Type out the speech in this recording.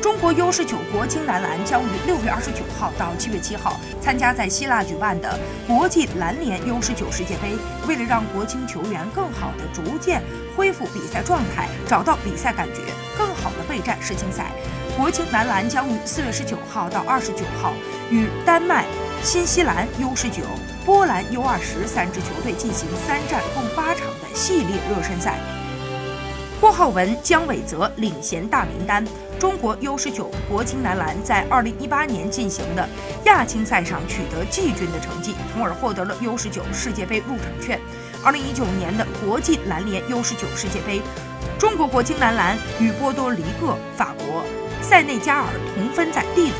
中国 U 十九国青男篮将于六月二十九号到七月七号参加在希腊举办的国际篮联 U 十九世界杯。为了让国青球员更好地逐渐恢复比赛状态，找到比赛感觉，更好地备战世青赛，国青男篮将于四月十九号到二十九号与丹麦、新西兰 U 十九、波兰 U 二十三支球队进行三战共八场的系列热身赛。郭浩文、姜伟泽领衔大名单。中国 U19 国青男篮在2018年进行的亚青赛上取得季军的成绩，从而获得了 U19 世界杯入场券。2019年的国际篮联 U19 世界杯，中国国青男篮与波多黎各、法国、塞内加尔同分在 D 组。